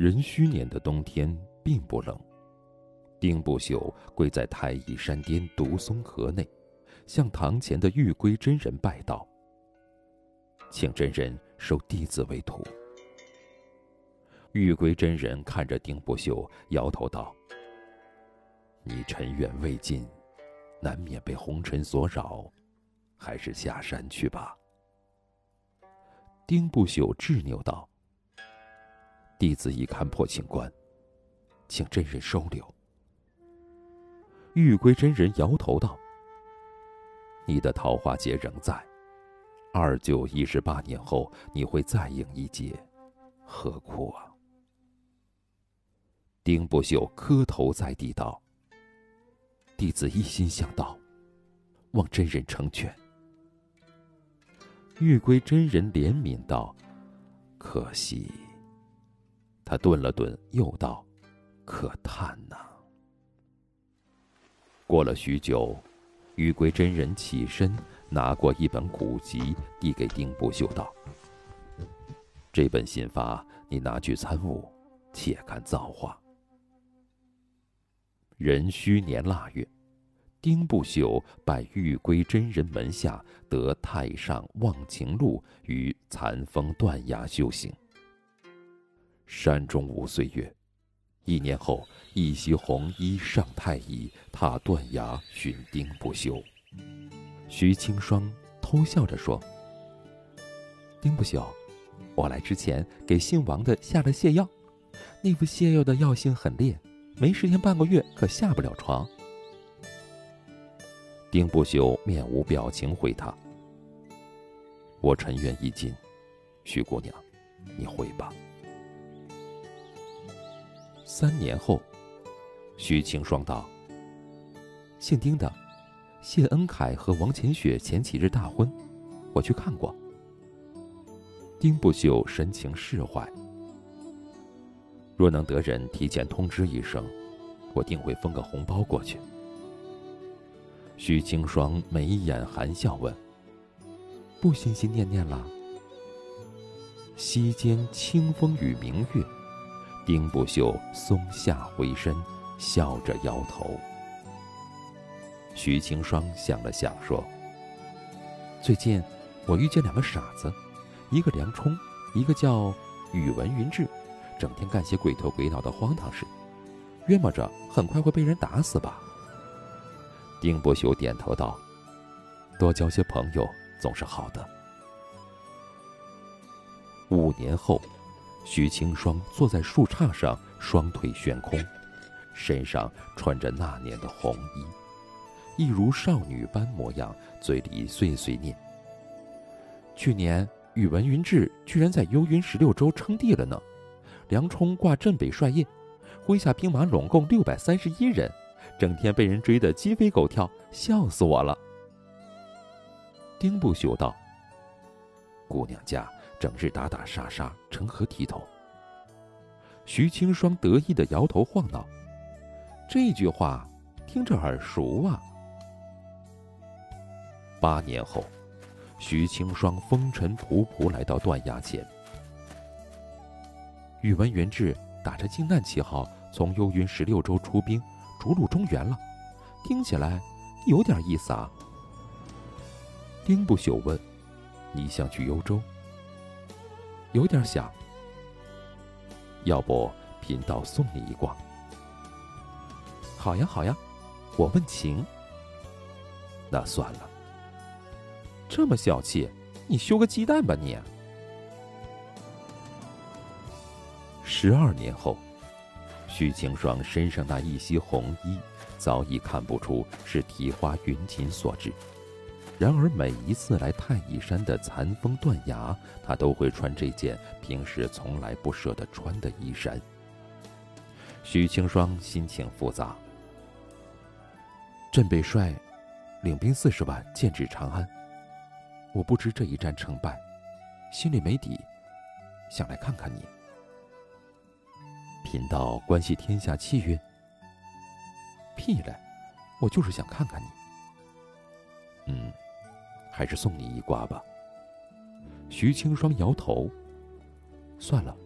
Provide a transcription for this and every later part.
壬戌年的冬天并不冷。丁不朽跪在太乙山巅独松河内，向堂前的玉龟真人拜道：“请真人收弟子为徒。”玉龟真人看着丁不朽，摇头道：“你尘缘未尽，难免被红尘所扰，还是下山去吧。”丁不朽执拗道：“弟子已看破情关，请真人收留。”玉龟真人摇头道：“你的桃花劫仍在，二九一十八年后你会再应一劫，何苦啊？”丁不朽磕头在地道：“弟子一心向道，望真人成全。”玉龟真人怜悯道：“可惜。”他顿了顿，又道：“可叹呐。”过了许久，玉龟真人起身，拿过一本古籍，递给丁不朽道：“这本心法，你拿去参悟，且看造化。”壬戌年腊月，丁不朽拜玉龟真人门下，得太上忘情录，于残风断崖修行。山中无岁月。一年后，一袭红衣上太乙，踏断崖寻丁不休。徐清霜偷笑着说：“丁不休，我来之前给姓王的下了泻药，那副泻药的药性很烈，没十天半个月可下不了床。”丁不休面无表情回他：“我尘缘已尽，徐姑娘，你回吧。”三年后，徐晴霜道：“姓丁的，谢恩凯和王浅雪前几日大婚，我去看过。”丁不朽神情释怀：“若能得人提前通知一声，我定会封个红包过去。”徐清霜眉眼含笑问：“不心心念念了？”溪间清风与明月。丁不朽松下回身，笑着摇头。徐清霜想了想，说：“最近我遇见两个傻子，一个梁冲，一个叫宇文云志，整天干些鬼头鬼脑的荒唐事，约摸着很快会被人打死吧。”丁不朽点头道：“多交些朋友总是好的。”五年后。徐清霜坐在树杈上，双腿悬空，身上穿着那年的红衣，一如少女般模样，嘴里碎碎念：“去年宇文云志居然在幽云十六州称帝了呢，梁冲挂镇北帅印，麾下兵马拢共六百三十一人，整天被人追得鸡飞狗跳，笑死我了。”丁不朽道：“姑娘家。”整日打打杀杀，成何体统？徐清霜得意的摇头晃脑，这句话听着耳熟啊。八年后，徐清霜风尘仆仆来到断崖前，宇文元志打着靖难旗号从幽云十六州出兵，逐鹿中原了，听起来有点意思啊。丁不朽问：“你想去幽州？”有点想，要不贫道送你一卦？好呀好呀，我问情。那算了，这么小气，你修个鸡蛋吧你。十二年后，徐晴霜身上那一袭红衣，早已看不出是提花云锦所致。然而每一次来太乙山的残风断崖，他都会穿这件平时从来不舍得穿的衣衫。许清霜心情复杂。镇北帅领兵四十万剑指长安，我不知这一战成败，心里没底，想来看看你。贫道关系天下气运？屁嘞，我就是想看看你。嗯。还是送你一卦吧。徐清霜摇头。算了，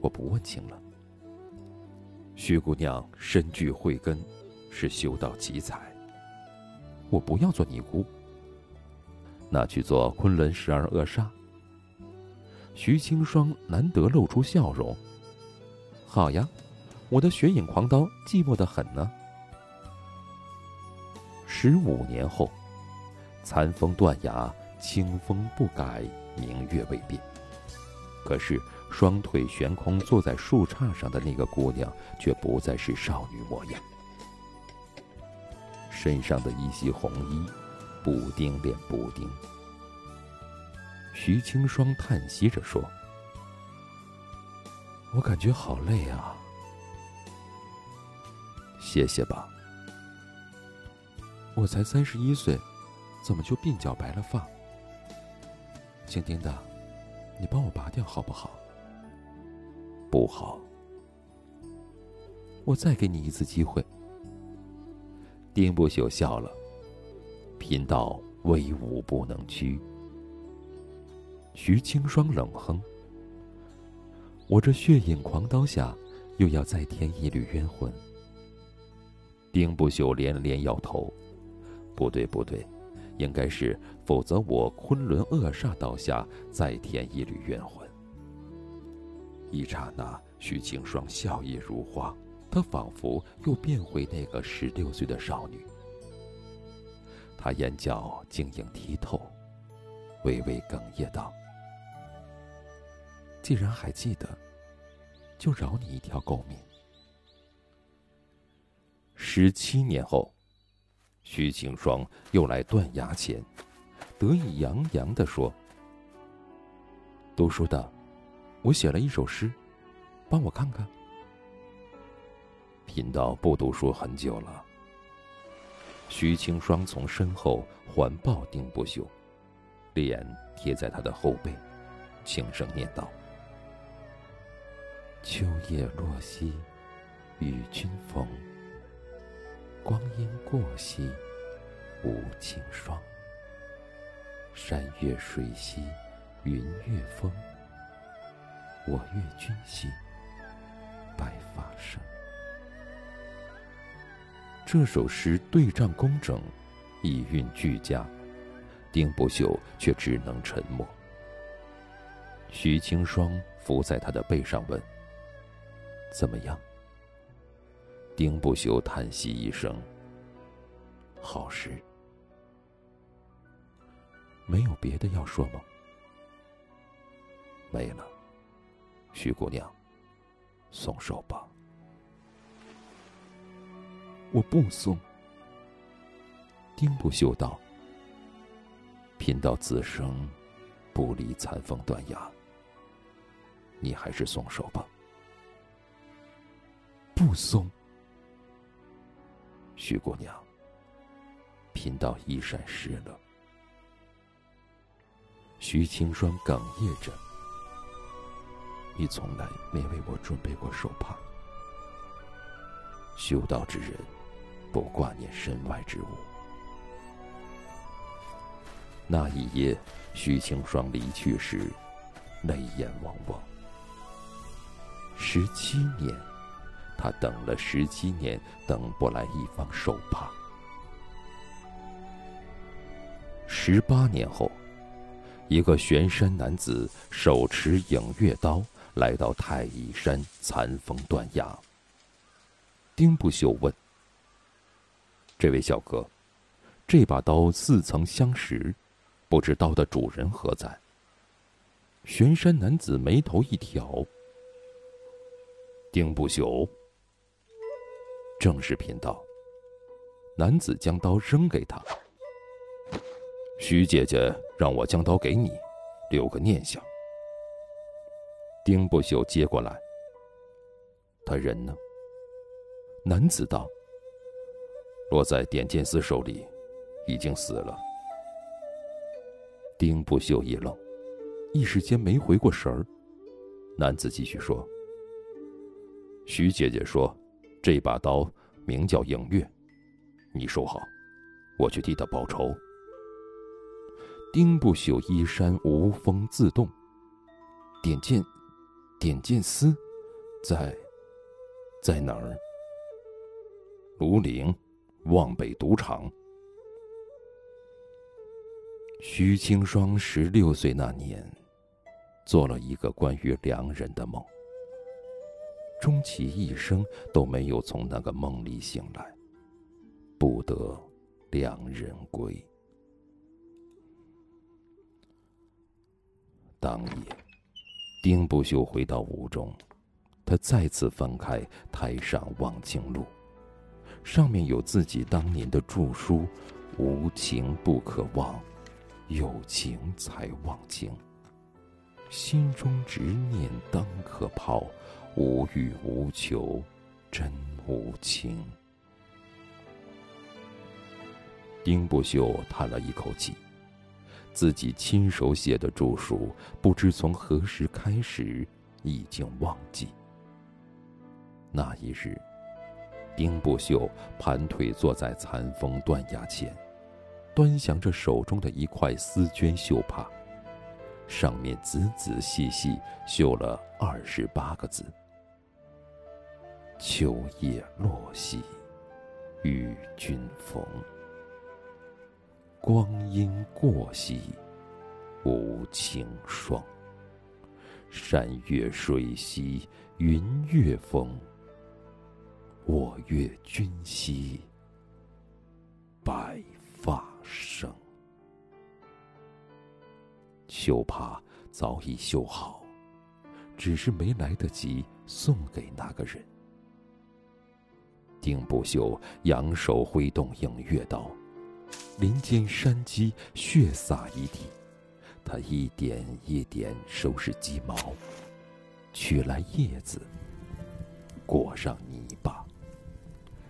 我不问情了。徐姑娘身具慧根，是修道奇才。我不要做尼姑，那去做昆仑十二恶煞。徐清霜难得露出笑容。好呀，我的雪影狂刀寂寞的很呢。十五年后，残风断崖，清风不改，明月未变。可是。双腿悬空坐在树杈上的那个姑娘，却不再是少女模样。身上的一袭红衣，补丁连补丁。徐清霜叹息着说：“我感觉好累啊，歇歇吧。我才三十一岁，怎么就鬓角白了发？姓丁的，你帮我拔掉好不好？”不好，我再给你一次机会。丁不朽笑了，贫道威武不能屈。徐清霜冷哼：“我这血影狂刀下，又要再添一缕冤魂。”丁不朽连连摇头：“不对，不对，应该是，否则我昆仑恶煞倒下再添一缕冤魂。”一刹那，徐清霜笑靥如花，她仿佛又变回那个十六岁的少女。她眼角晶莹剔透，微微哽咽道：“既然还记得，就饶你一条狗命。”十七年后，徐清霜又来断崖前，得意洋洋地说：“读书的。”我写了一首诗，帮我看看。贫道不读书很久了。徐清霜从身后环抱丁不朽，脸贴在他的后背，轻声念道：“秋叶落兮，与君逢。光阴过兮，无情霜。山月水兮，云月风。”我阅君兮，白发生。这首诗对仗工整，意韵俱佳，丁不朽却只能沉默。徐清霜伏在他的背上问：“怎么样？”丁不修叹息一声：“好诗。”没有别的要说吗？没了。徐姑娘，松手吧。我不松。丁不修道：“贫道此生不离残风断崖，你还是松手吧。”不松。徐姑娘，贫道衣衫湿了。徐清霜哽咽着。你从来没为我准备过手帕。修道之人，不挂念身外之物。那一夜，徐清霜离去时，泪眼汪汪。十七年，他等了十七年，等不来一方手帕。十八年后，一个玄山男子手持影月刀。来到太乙山，残风断崖。丁不朽问：“这位小哥，这把刀似曾相识，不知刀的主人何在？”玄山男子眉头一挑：“丁不朽，正是贫道。”男子将刀扔给他：“徐姐姐让我将刀给你，留个念想。”丁不朽接过来。他人呢？男子道：“落在点剑司手里，已经死了。”丁不朽一愣，一时间没回过神儿。男子继续说：“徐姐姐说，这把刀名叫影月，你收好，我去替他报仇。”丁不朽衣衫无风自动，点剑。点剑丝，在在哪儿？庐陵，望北赌场。徐清霜十六岁那年，做了一个关于良人的梦，终其一生都没有从那个梦里醒来，不得良人归。当夜，丁不修回到屋中，他再次翻开《台上忘情录》，上面有自己当年的著书：“无情不可忘，有情才忘情。心中执念当可抛，无欲无求，真无情。”丁不修叹了一口气。自己亲手写的著述，不知从何时开始已经忘记。那一日，丁不秀盘腿坐在残风断崖前，端详着手中的一块丝绢绣帕，上面仔仔细细绣了二十八个字：“秋叶落兮，与君逢。”光阴过兮，无情霜。山月水兮云月风。我悦君兮，白绣帕早已绣好，只是没来得及送给那个人。丁不修扬手挥动影月刀。林间山鸡血洒一地，他一点一点收拾鸡毛，取来叶子，裹上泥巴，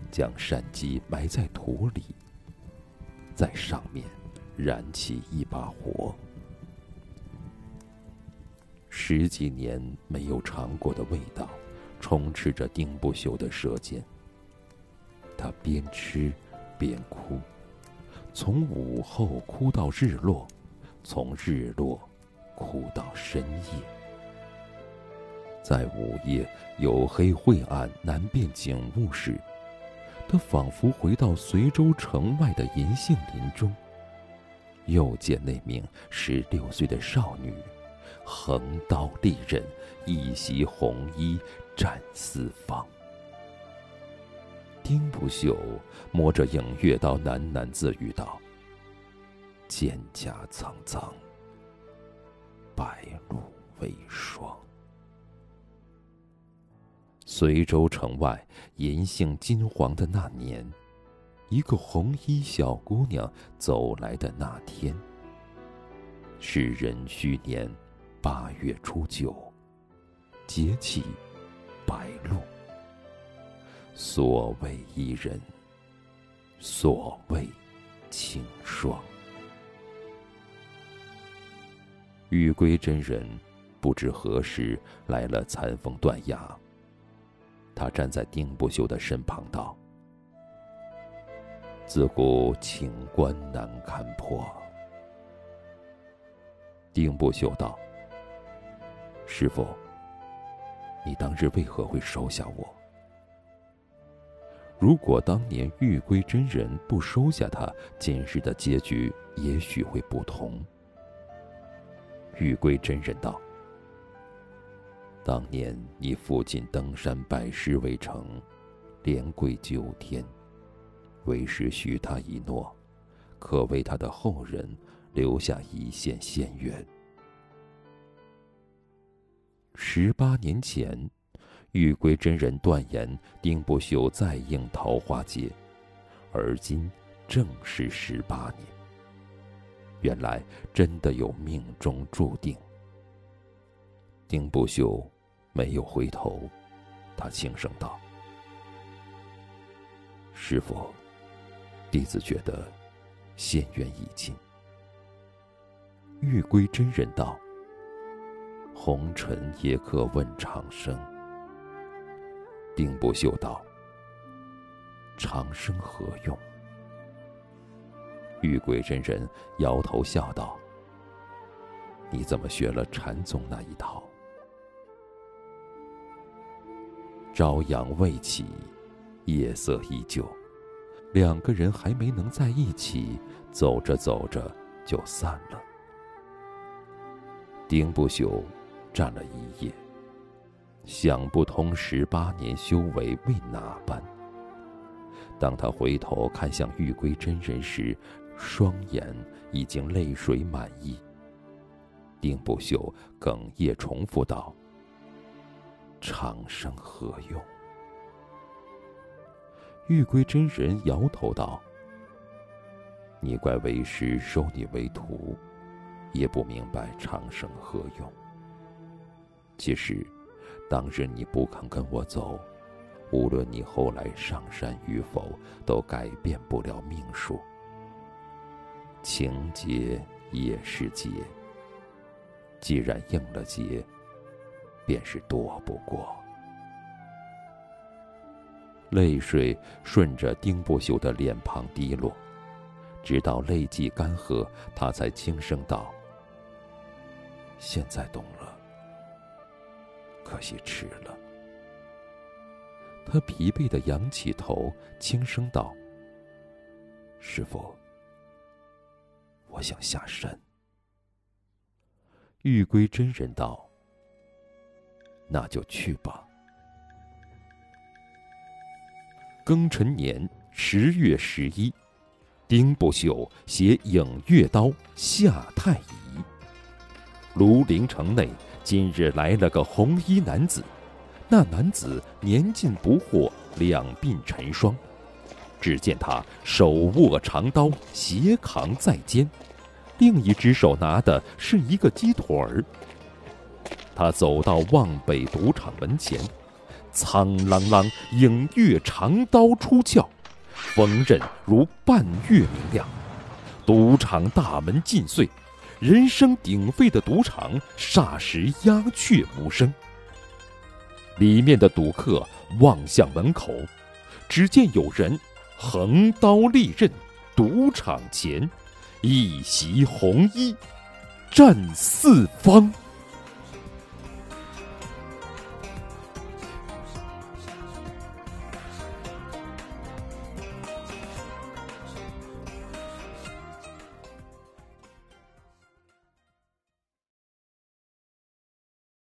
将山鸡埋在土里，在上面燃起一把火。十几年没有尝过的味道，充斥着丁不朽的舌尖。他边吃边哭。从午后哭到日落，从日落哭到深夜。在午夜黝黑晦暗难辨景物时，他仿佛回到随州城外的银杏林中，又见那名十六岁的少女，横刀利刃，一袭红衣战四方。丁不朽摸着影月刀，喃喃自语道：“蒹葭苍苍，白露为霜。”随州城外银杏金黄的那年，一个红衣小姑娘走来的那天，是壬戌年八月初九，节气白露。所谓伊人，所谓清霜。玉龟真人不知何时来了残风断崖。他站在丁不修的身旁道：“自古情关难堪破。”丁不修道：“师傅，你当日为何会收下我？”如果当年玉龟真人不收下他，今日的结局也许会不同。玉龟真人道：“当年你父亲登山拜师为成，连跪九天，为师许他一诺，可为他的后人留下一线仙缘。十八年前。”玉龟真人断言，丁不朽再应桃花劫，而今正是十八年。原来真的有命中注定。丁不朽没有回头，他轻声道：“师傅，弟子觉得仙缘已尽。”玉龟真人道：“红尘也可问长生。”丁不修道：“长生何用？”玉鬼真人摇头笑道：“你怎么学了禅宗那一套？”朝阳未起，夜色依旧，两个人还没能在一起，走着走着就散了。丁不朽站了一夜，想不通十八年修为为哪般。当他回头看向玉龟真人时，双眼已经泪水满溢。丁不朽哽咽重复道：“长生何用？”玉龟真人摇头道：“你怪为师收你为徒，也不明白长生何用。其实，当日你不肯跟我走，无论你后来上山与否，都改变不了命数。情劫也是劫。”既然应了劫，便是躲不过。泪水顺着丁不朽的脸庞滴落，直到泪迹干涸，他才轻声道：“现在懂了，可惜迟了。”他疲惫的仰起头，轻声道：“师傅，我想下山。”玉龟真人道：“那就去吧。”庚辰年十月十一，丁不朽携影月刀下太乙。庐陵城内今日来了个红衣男子，那男子年近不惑，两鬓尘霜。只见他手握长刀，斜扛在肩。另一只手拿的是一个鸡腿儿。他走到望北赌场门前，苍啷啷，影月长刀出鞘，锋刃如半月明亮。赌场大门尽碎，人声鼎沸的赌场霎时鸦雀无声。里面的赌客望向门口，只见有人横刀立刃，赌场前。一袭红衣，战四方。